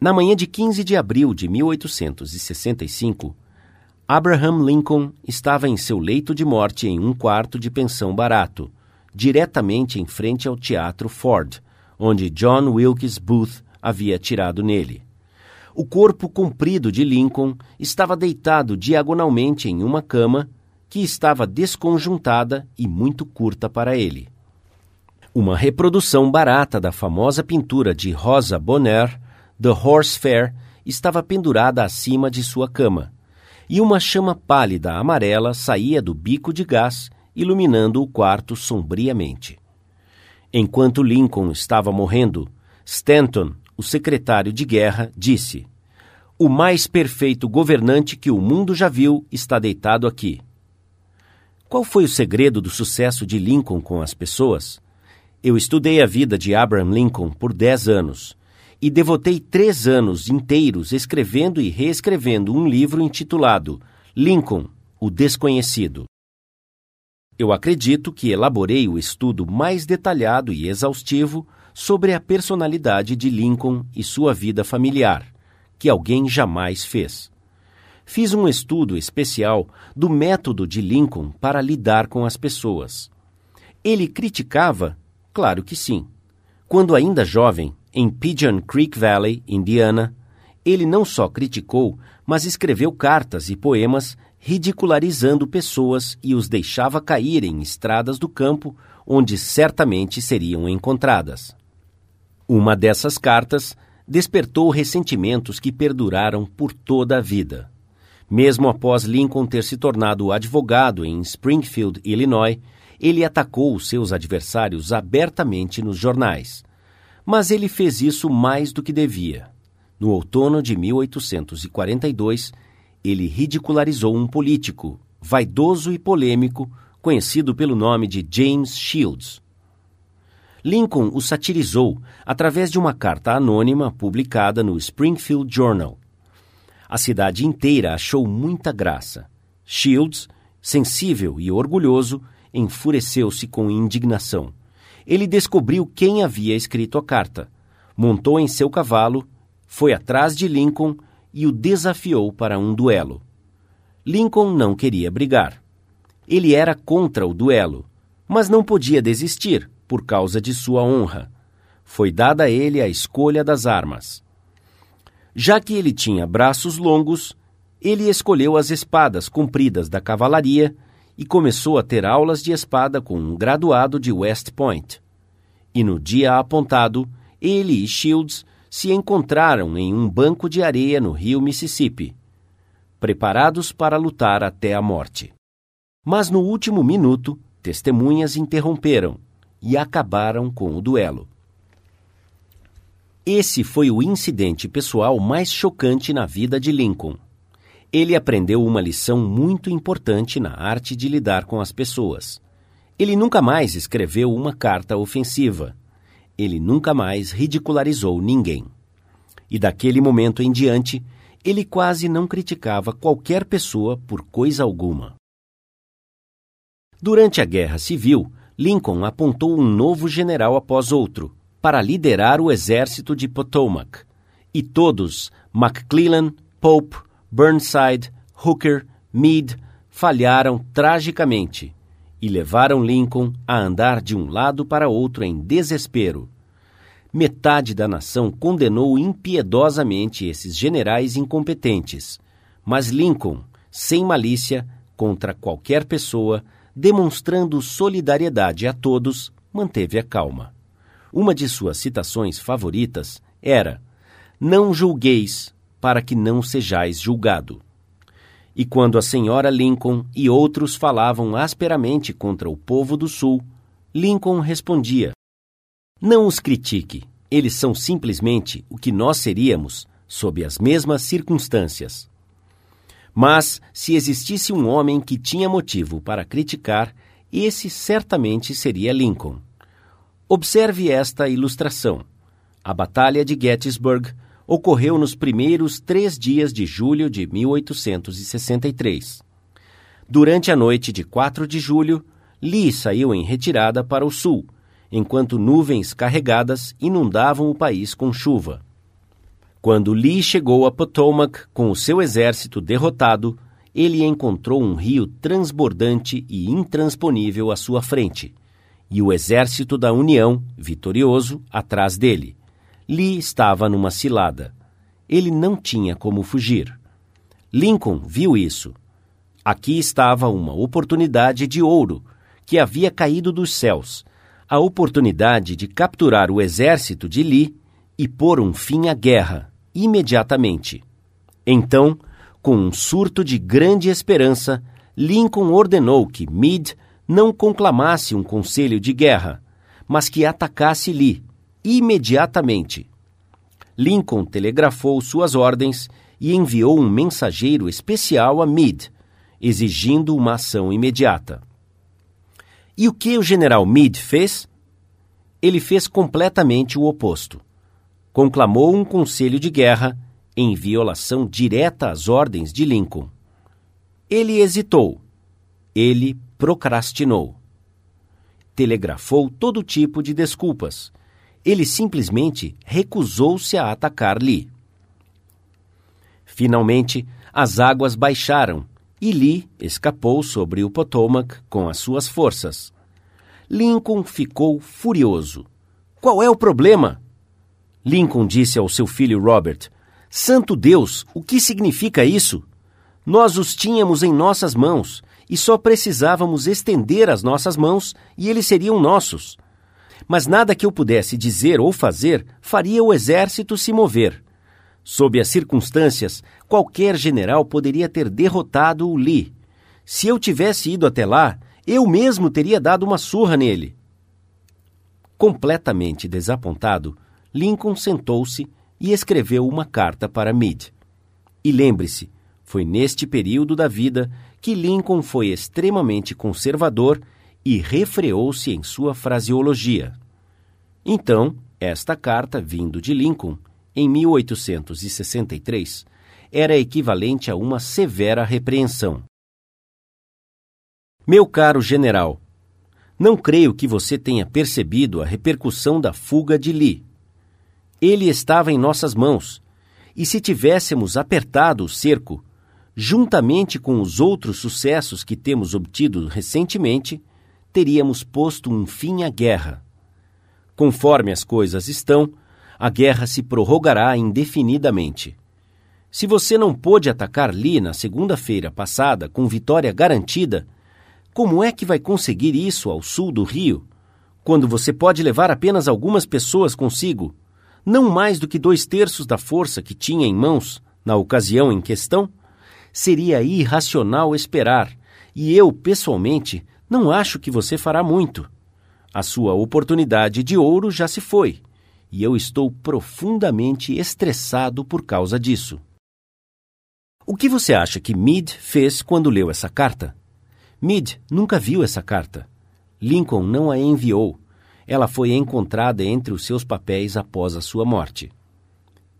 Na manhã de 15 de abril de 1865, Abraham Lincoln estava em seu leito de morte em um quarto de pensão barato, diretamente em frente ao Teatro Ford, onde John Wilkes Booth havia tirado nele. O corpo comprido de Lincoln estava deitado diagonalmente em uma cama que estava desconjuntada e muito curta para ele. Uma reprodução barata da famosa pintura de Rosa Bonheur, The Horse Fair, estava pendurada acima de sua cama, e uma chama pálida amarela saía do bico de gás, iluminando o quarto sombriamente. Enquanto Lincoln estava morrendo, Stanton, o secretário de guerra, disse: O mais perfeito governante que o mundo já viu está deitado aqui. Qual foi o segredo do sucesso de Lincoln com as pessoas? Eu estudei a vida de Abraham Lincoln por dez anos e devotei três anos inteiros escrevendo e reescrevendo um livro intitulado Lincoln, o Desconhecido. Eu acredito que elaborei o estudo mais detalhado e exaustivo sobre a personalidade de Lincoln e sua vida familiar, que alguém jamais fez. Fiz um estudo especial do método de Lincoln para lidar com as pessoas. Ele criticava? Claro que sim. Quando ainda jovem, em Pigeon Creek Valley, Indiana, ele não só criticou, mas escreveu cartas e poemas ridicularizando pessoas e os deixava cair em estradas do campo onde certamente seriam encontradas. Uma dessas cartas despertou ressentimentos que perduraram por toda a vida. Mesmo após Lincoln ter se tornado advogado em Springfield, Illinois, ele atacou os seus adversários abertamente nos jornais. Mas ele fez isso mais do que devia. No outono de 1842, ele ridicularizou um político, vaidoso e polêmico, conhecido pelo nome de James Shields. Lincoln o satirizou através de uma carta anônima publicada no Springfield Journal. A cidade inteira achou muita graça. Shields, sensível e orgulhoso, enfureceu-se com indignação. Ele descobriu quem havia escrito a carta, montou em seu cavalo, foi atrás de Lincoln e o desafiou para um duelo. Lincoln não queria brigar. Ele era contra o duelo, mas não podia desistir por causa de sua honra. Foi dada a ele a escolha das armas. Já que ele tinha braços longos, ele escolheu as espadas compridas da cavalaria e começou a ter aulas de espada com um graduado de West Point. E no dia apontado, ele e Shields se encontraram em um banco de areia no rio Mississippi, preparados para lutar até a morte. Mas no último minuto, testemunhas interromperam e acabaram com o duelo. Esse foi o incidente pessoal mais chocante na vida de Lincoln. Ele aprendeu uma lição muito importante na arte de lidar com as pessoas. Ele nunca mais escreveu uma carta ofensiva ele nunca mais ridicularizou ninguém. E daquele momento em diante, ele quase não criticava qualquer pessoa por coisa alguma. Durante a Guerra Civil, Lincoln apontou um novo general após outro para liderar o exército de Potomac, e todos, McClellan, Pope, Burnside, Hooker, Meade, falharam tragicamente e levaram Lincoln a andar de um lado para outro em desespero. Metade da nação condenou impiedosamente esses generais incompetentes, mas Lincoln, sem malícia contra qualquer pessoa, demonstrando solidariedade a todos, manteve a calma. Uma de suas citações favoritas era: Não julgueis, para que não sejais julgado. E quando a senhora Lincoln e outros falavam asperamente contra o povo do Sul, Lincoln respondia: Não os critique, eles são simplesmente o que nós seríamos sob as mesmas circunstâncias. Mas, se existisse um homem que tinha motivo para criticar, esse certamente seria Lincoln. Observe esta ilustração. A Batalha de Gettysburg ocorreu nos primeiros três dias de julho de 1863. Durante a noite de 4 de julho, Lee saiu em retirada para o sul, enquanto nuvens carregadas inundavam o país com chuva. Quando Lee chegou a Potomac com o seu exército derrotado, ele encontrou um rio transbordante e intransponível à sua frente, e o exército da União, vitorioso, atrás dele. Lee estava numa cilada. Ele não tinha como fugir. Lincoln viu isso. Aqui estava uma oportunidade de ouro que havia caído dos céus a oportunidade de capturar o exército de Lee e pôr um fim à guerra, imediatamente. Então, com um surto de grande esperança, Lincoln ordenou que Meade não conclamasse um conselho de guerra, mas que atacasse Lee, imediatamente. Lincoln telegrafou suas ordens e enviou um mensageiro especial a Meade, exigindo uma ação imediata. E o que o general Meade fez? Ele fez completamente o oposto. Conclamou um conselho de guerra em violação direta às ordens de Lincoln. Ele hesitou. Ele procrastinou. Telegrafou todo tipo de desculpas. Ele simplesmente recusou-se a atacar Lee. Finalmente, as águas baixaram e Lee escapou sobre o Potomac com as suas forças. Lincoln ficou furioso. Qual é o problema? Lincoln disse ao seu filho Robert: Santo Deus, o que significa isso? Nós os tínhamos em nossas mãos e só precisávamos estender as nossas mãos e eles seriam nossos. Mas nada que eu pudesse dizer ou fazer faria o exército se mover. Sob as circunstâncias, qualquer general poderia ter derrotado o Lee. Se eu tivesse ido até lá, eu mesmo teria dado uma surra nele. Completamente desapontado, Lincoln sentou-se e escreveu uma carta para Meade. E lembre-se, foi neste período da vida que Lincoln foi extremamente conservador e refreou-se em sua fraseologia. Então, esta carta, vindo de Lincoln, em 1863, era equivalente a uma severa repreensão. Meu caro general, não creio que você tenha percebido a repercussão da fuga de Lee. Ele estava em nossas mãos, e se tivéssemos apertado o cerco, juntamente com os outros sucessos que temos obtido recentemente, teríamos posto um fim à guerra. Conforme as coisas estão, a guerra se prorrogará indefinidamente. Se você não pôde atacar Lee na segunda-feira passada com vitória garantida, como é que vai conseguir isso ao sul do rio, quando você pode levar apenas algumas pessoas consigo, não mais do que dois terços da força que tinha em mãos na ocasião em questão? Seria irracional esperar, e eu, pessoalmente, não acho que você fará muito. A sua oportunidade de ouro já se foi e eu estou profundamente estressado por causa disso. O que você acha que Meade fez quando leu essa carta? Meade nunca viu essa carta. Lincoln não a enviou. Ela foi encontrada entre os seus papéis após a sua morte.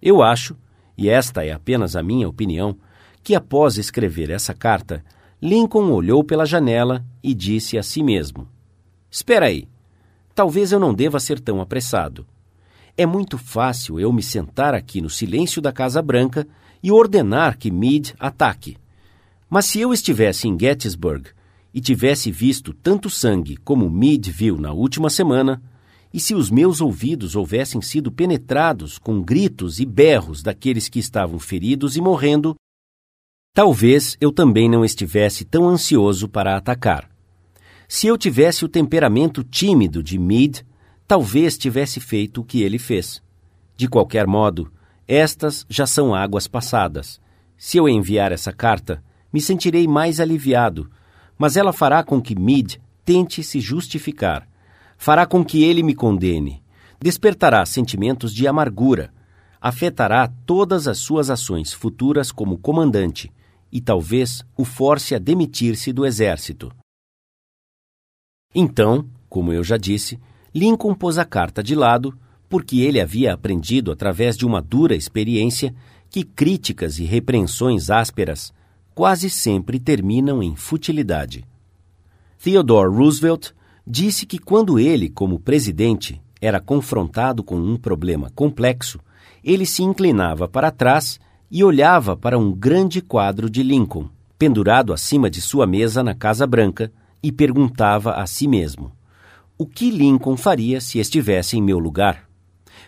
Eu acho, e esta é apenas a minha opinião, que após escrever essa carta, Lincoln olhou pela janela e disse a si mesmo: Espera aí, talvez eu não deva ser tão apressado. É muito fácil eu me sentar aqui no silêncio da Casa Branca e ordenar que Meade ataque. Mas se eu estivesse em Gettysburg e tivesse visto tanto sangue como Meade viu na última semana, e se os meus ouvidos houvessem sido penetrados com gritos e berros daqueles que estavam feridos e morrendo, talvez eu também não estivesse tão ansioso para atacar. Se eu tivesse o temperamento tímido de Meade, talvez tivesse feito o que ele fez. De qualquer modo, estas já são águas passadas. Se eu enviar essa carta, me sentirei mais aliviado, mas ela fará com que Mid tente se justificar. Fará com que ele me condene. Despertará sentimentos de amargura. Afetará todas as suas ações futuras como comandante e talvez o force a demitir-se do exército. Então, como eu já disse, Lincoln pôs a carta de lado, porque ele havia aprendido através de uma dura experiência que críticas e repreensões ásperas quase sempre terminam em futilidade. Theodore Roosevelt disse que quando ele, como presidente, era confrontado com um problema complexo, ele se inclinava para trás e olhava para um grande quadro de Lincoln, pendurado acima de sua mesa na Casa Branca, e perguntava a si mesmo: o que Lincoln faria se estivesse em meu lugar?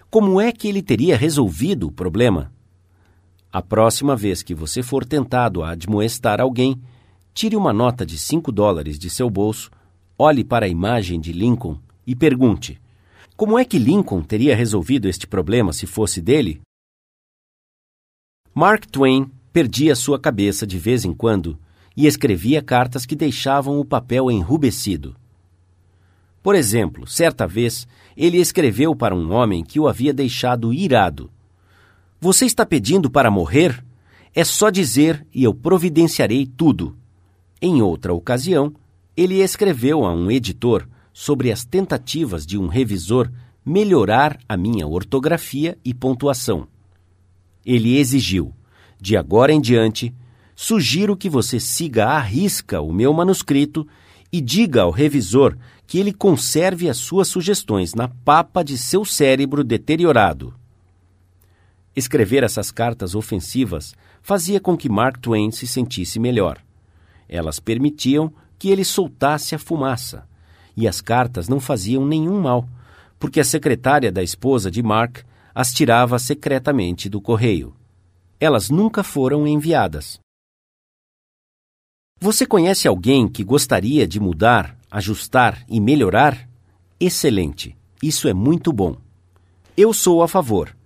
Como é que ele teria resolvido o problema? A próxima vez que você for tentado a admoestar alguém, tire uma nota de cinco dólares de seu bolso, olhe para a imagem de Lincoln e pergunte: como é que Lincoln teria resolvido este problema se fosse dele? Mark Twain perdia sua cabeça de vez em quando e escrevia cartas que deixavam o papel enrubescido. Por exemplo, certa vez, ele escreveu para um homem que o havia deixado irado. Você está pedindo para morrer? É só dizer e eu providenciarei tudo. Em outra ocasião, ele escreveu a um editor sobre as tentativas de um revisor melhorar a minha ortografia e pontuação. Ele exigiu: de agora em diante, sugiro que você siga à risca o meu manuscrito e diga ao revisor que ele conserve as suas sugestões na papa de seu cérebro deteriorado. Escrever essas cartas ofensivas fazia com que Mark Twain se sentisse melhor. Elas permitiam que ele soltasse a fumaça e as cartas não faziam nenhum mal, porque a secretária da esposa de Mark as tirava secretamente do correio. Elas nunca foram enviadas. Você conhece alguém que gostaria de mudar, ajustar e melhorar? Excelente! Isso é muito bom. Eu sou a favor.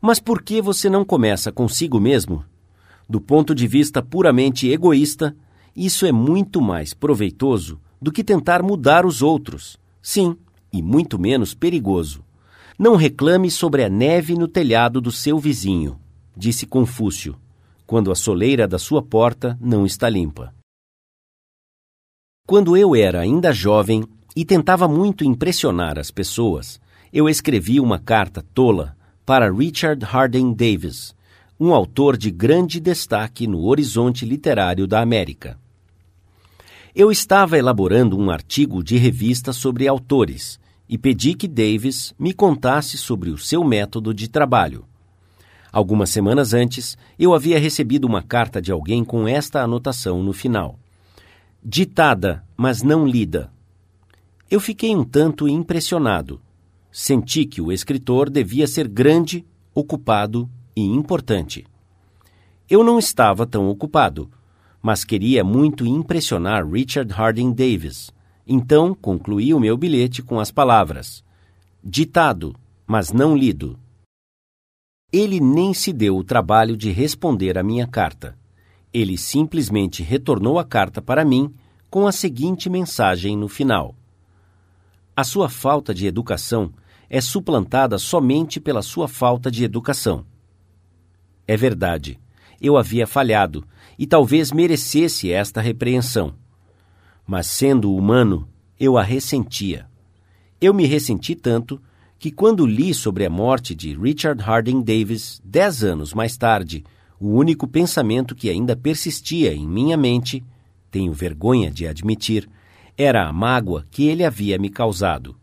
Mas por que você não começa consigo mesmo? Do ponto de vista puramente egoísta, isso é muito mais proveitoso do que tentar mudar os outros. Sim, e muito menos perigoso. Não reclame sobre a neve no telhado do seu vizinho, disse Confúcio, quando a soleira da sua porta não está limpa. Quando eu era ainda jovem e tentava muito impressionar as pessoas, eu escrevi uma carta tola para Richard Harding Davis, um autor de grande destaque no horizonte literário da América. Eu estava elaborando um artigo de revista sobre autores e pedi que Davis me contasse sobre o seu método de trabalho. Algumas semanas antes, eu havia recebido uma carta de alguém com esta anotação no final: Ditada, mas não lida. Eu fiquei um tanto impressionado. Senti que o escritor devia ser grande, ocupado e importante. Eu não estava tão ocupado mas queria muito impressionar Richard Harding Davis. Então concluí o meu bilhete com as palavras: ditado, mas não lido. Ele nem se deu o trabalho de responder à minha carta. Ele simplesmente retornou a carta para mim com a seguinte mensagem no final: A sua falta de educação é suplantada somente pela sua falta de educação. É verdade, eu havia falhado e talvez merecesse esta repreensão. Mas sendo humano, eu a ressentia. Eu me ressenti tanto que, quando li sobre a morte de Richard Harding Davis dez anos mais tarde, o único pensamento que ainda persistia em minha mente, tenho vergonha de admitir, era a mágoa que ele havia me causado.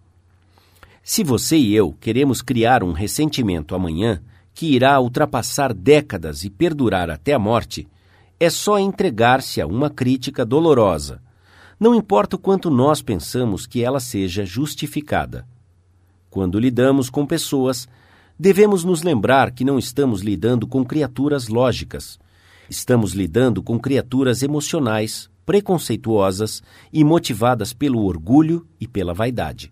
Se você e eu queremos criar um ressentimento amanhã que irá ultrapassar décadas e perdurar até a morte, é só entregar-se a uma crítica dolorosa. Não importa o quanto nós pensamos que ela seja justificada. Quando lidamos com pessoas, devemos nos lembrar que não estamos lidando com criaturas lógicas. Estamos lidando com criaturas emocionais, preconceituosas e motivadas pelo orgulho e pela vaidade.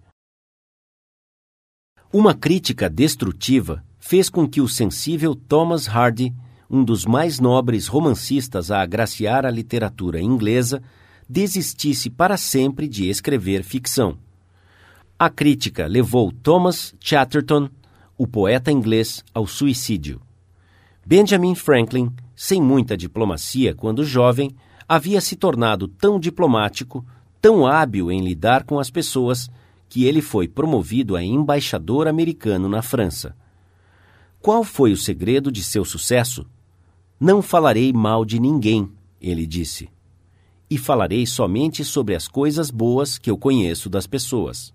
Uma crítica destrutiva fez com que o sensível Thomas Hardy um dos mais nobres romancistas a agraciar a literatura inglesa, desistisse para sempre de escrever ficção. A crítica levou Thomas Chatterton, o poeta inglês, ao suicídio. Benjamin Franklin, sem muita diplomacia quando jovem, havia se tornado tão diplomático, tão hábil em lidar com as pessoas, que ele foi promovido a embaixador americano na França. Qual foi o segredo de seu sucesso? Não falarei mal de ninguém, ele disse, e falarei somente sobre as coisas boas que eu conheço das pessoas.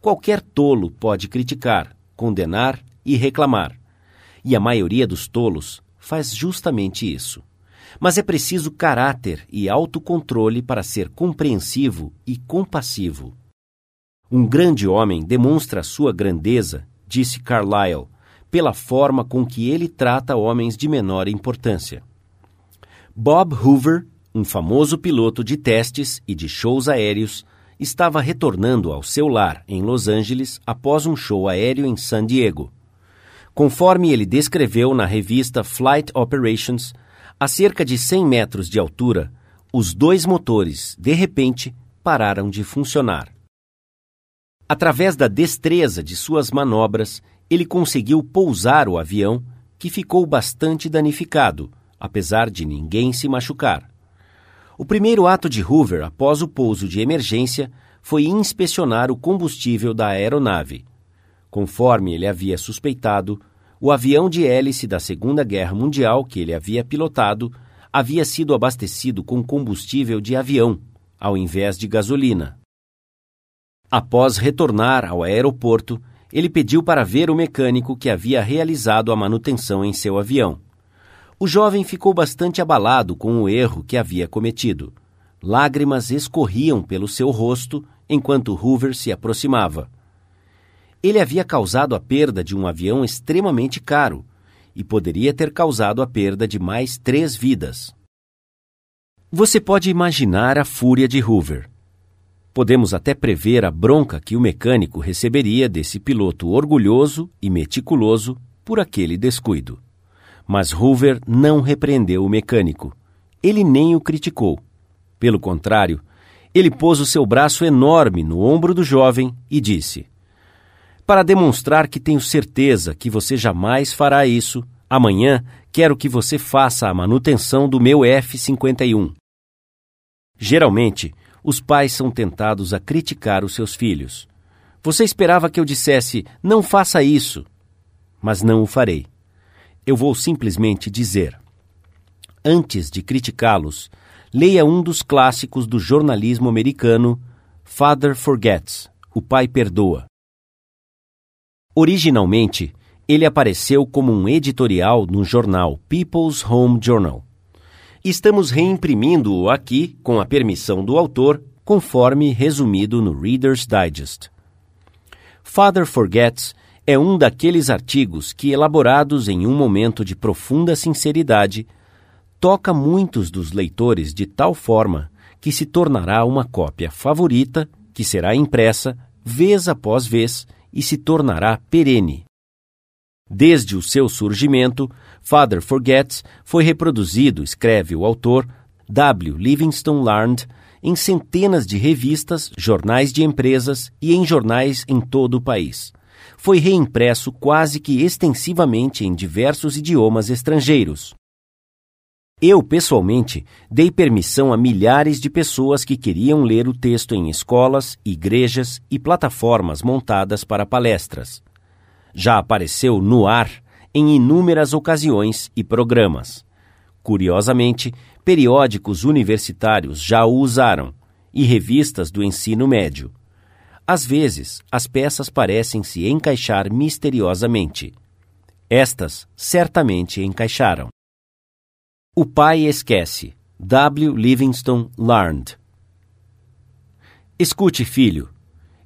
Qualquer tolo pode criticar, condenar e reclamar, E a maioria dos tolos faz justamente isso. Mas é preciso caráter e autocontrole para ser compreensivo e compassivo. Um grande homem demonstra sua grandeza, disse Carlyle, pela forma com que ele trata homens de menor importância. Bob Hoover, um famoso piloto de testes e de shows aéreos, estava retornando ao seu lar em Los Angeles após um show aéreo em San Diego. Conforme ele descreveu na revista Flight Operations, a cerca de 100 metros de altura, os dois motores, de repente, pararam de funcionar. Através da destreza de suas manobras, ele conseguiu pousar o avião, que ficou bastante danificado, apesar de ninguém se machucar. O primeiro ato de Hoover após o pouso de emergência foi inspecionar o combustível da aeronave. Conforme ele havia suspeitado, o avião de hélice da Segunda Guerra Mundial que ele havia pilotado havia sido abastecido com combustível de avião, ao invés de gasolina. Após retornar ao aeroporto, ele pediu para ver o mecânico que havia realizado a manutenção em seu avião. O jovem ficou bastante abalado com o erro que havia cometido. Lágrimas escorriam pelo seu rosto enquanto Hoover se aproximava. Ele havia causado a perda de um avião extremamente caro e poderia ter causado a perda de mais três vidas. Você pode imaginar a fúria de Hoover. Podemos até prever a bronca que o mecânico receberia desse piloto orgulhoso e meticuloso por aquele descuido. Mas Hoover não repreendeu o mecânico. Ele nem o criticou. Pelo contrário, ele pôs o seu braço enorme no ombro do jovem e disse: Para demonstrar que tenho certeza que você jamais fará isso, amanhã quero que você faça a manutenção do meu F-51. Geralmente, os pais são tentados a criticar os seus filhos. Você esperava que eu dissesse: não faça isso, mas não o farei eu vou simplesmente dizer. Antes de criticá-los, leia um dos clássicos do jornalismo americano, Father Forgets O Pai Perdoa. Originalmente, ele apareceu como um editorial no jornal People's Home Journal. Estamos reimprimindo-o aqui, com a permissão do autor, conforme resumido no Reader's Digest. Father Forgets é um daqueles artigos que, elaborados em um momento de profunda sinceridade, toca muitos dos leitores de tal forma que se tornará uma cópia favorita que será impressa vez após vez e se tornará perene. Desde o seu surgimento, Father Forgets foi reproduzido, escreve o autor W. Livingston Larned, em centenas de revistas, jornais de empresas e em jornais em todo o país foi reimpresso quase que extensivamente em diversos idiomas estrangeiros. Eu, pessoalmente, dei permissão a milhares de pessoas que queriam ler o texto em escolas, igrejas e plataformas montadas para palestras. Já apareceu no ar em inúmeras ocasiões e programas. Curiosamente, periódicos universitários já o usaram e revistas do ensino médio. Às vezes, as peças parecem se encaixar misteriosamente. Estas certamente encaixaram. O pai esquece. W. Livingston Larned. Escute, filho.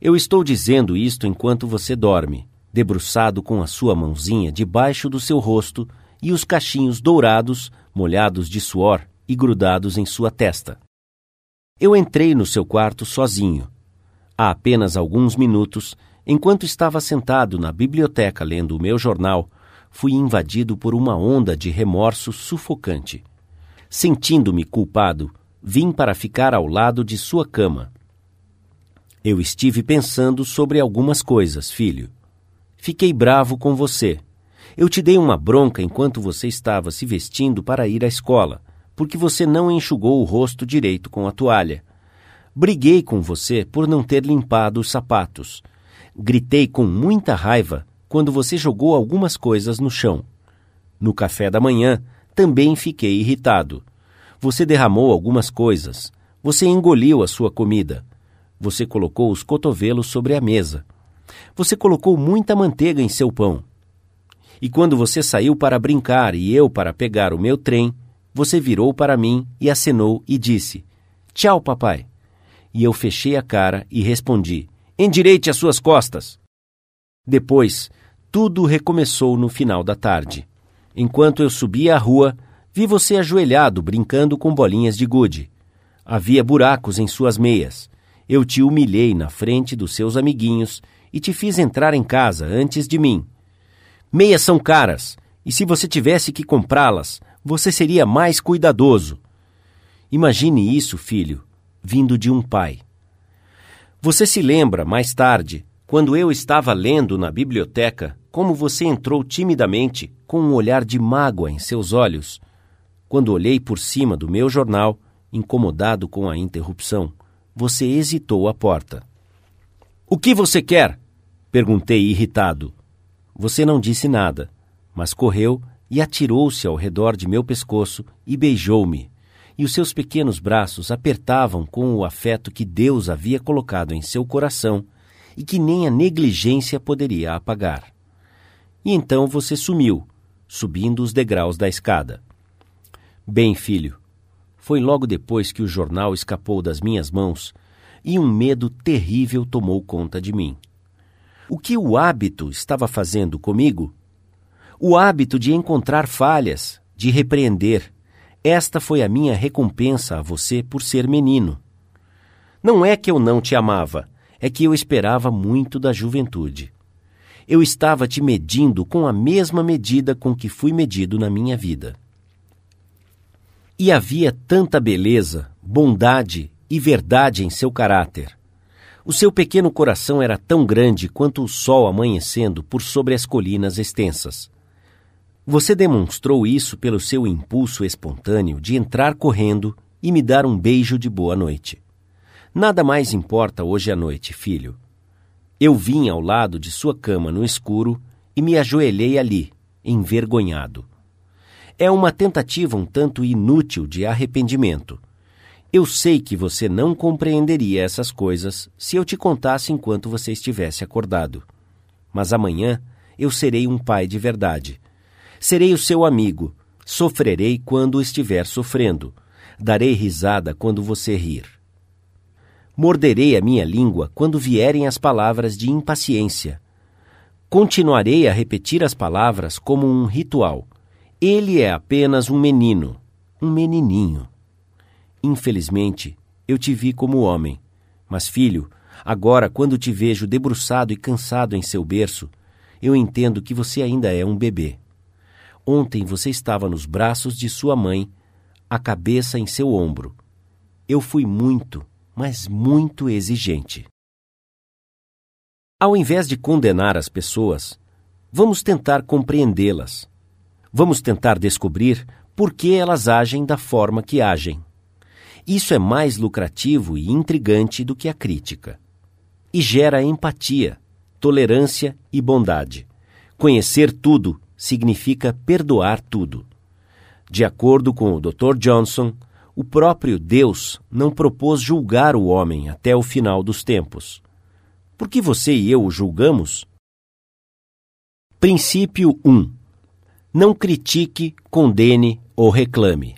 Eu estou dizendo isto enquanto você dorme, debruçado com a sua mãozinha debaixo do seu rosto e os cachinhos dourados, molhados de suor e grudados em sua testa. Eu entrei no seu quarto sozinho Há apenas alguns minutos, enquanto estava sentado na biblioteca lendo o meu jornal, fui invadido por uma onda de remorso sufocante. Sentindo-me culpado, vim para ficar ao lado de sua cama. Eu estive pensando sobre algumas coisas, filho. Fiquei bravo com você. Eu te dei uma bronca enquanto você estava se vestindo para ir à escola, porque você não enxugou o rosto direito com a toalha. Briguei com você por não ter limpado os sapatos. Gritei com muita raiva quando você jogou algumas coisas no chão. No café da manhã, também fiquei irritado. Você derramou algumas coisas. Você engoliu a sua comida. Você colocou os cotovelos sobre a mesa. Você colocou muita manteiga em seu pão. E quando você saiu para brincar e eu para pegar o meu trem, você virou para mim e acenou e disse: Tchau, papai. E eu fechei a cara e respondi: Endireite as suas costas. Depois, tudo recomeçou no final da tarde. Enquanto eu subia a rua, vi você ajoelhado brincando com bolinhas de gude. Havia buracos em suas meias. Eu te humilhei na frente dos seus amiguinhos e te fiz entrar em casa antes de mim. Meias são caras, e se você tivesse que comprá-las, você seria mais cuidadoso. Imagine isso, filho, vindo de um pai. Você se lembra, mais tarde, quando eu estava lendo na biblioteca, como você entrou timidamente, com um olhar de mágoa em seus olhos, quando olhei por cima do meu jornal, incomodado com a interrupção, você hesitou à porta. O que você quer? Perguntei irritado. Você não disse nada, mas correu e atirou-se ao redor de meu pescoço e beijou-me. E os seus pequenos braços apertavam com o afeto que Deus havia colocado em seu coração e que nem a negligência poderia apagar. E então você sumiu, subindo os degraus da escada. Bem, filho, foi logo depois que o jornal escapou das minhas mãos e um medo terrível tomou conta de mim. O que o hábito estava fazendo comigo? O hábito de encontrar falhas, de repreender. Esta foi a minha recompensa a você por ser menino. Não é que eu não te amava, é que eu esperava muito da juventude. Eu estava te medindo com a mesma medida com que fui medido na minha vida. E havia tanta beleza, bondade e verdade em seu caráter. O seu pequeno coração era tão grande quanto o sol amanhecendo por sobre as colinas extensas. Você demonstrou isso pelo seu impulso espontâneo de entrar correndo e me dar um beijo de boa noite. Nada mais importa hoje à noite, filho. Eu vim ao lado de sua cama no escuro e me ajoelhei ali, envergonhado. É uma tentativa um tanto inútil de arrependimento. Eu sei que você não compreenderia essas coisas se eu te contasse enquanto você estivesse acordado. Mas amanhã eu serei um pai de verdade. Serei o seu amigo. Sofrerei quando estiver sofrendo. Darei risada quando você rir. Morderei a minha língua quando vierem as palavras de impaciência. Continuarei a repetir as palavras como um ritual. Ele é apenas um menino, um menininho. Infelizmente, eu te vi como homem. Mas, filho, agora, quando te vejo debruçado e cansado em seu berço, eu entendo que você ainda é um bebê. Ontem você estava nos braços de sua mãe, a cabeça em seu ombro. Eu fui muito, mas muito exigente. Ao invés de condenar as pessoas, vamos tentar compreendê-las. Vamos tentar descobrir por que elas agem da forma que agem. Isso é mais lucrativo e intrigante do que a crítica. E gera empatia, tolerância e bondade. Conhecer tudo significa perdoar tudo. De acordo com o Dr. Johnson, o próprio Deus não propôs julgar o homem até o final dos tempos. Por que você e eu o julgamos? Princípio 1. Não critique, condene ou reclame.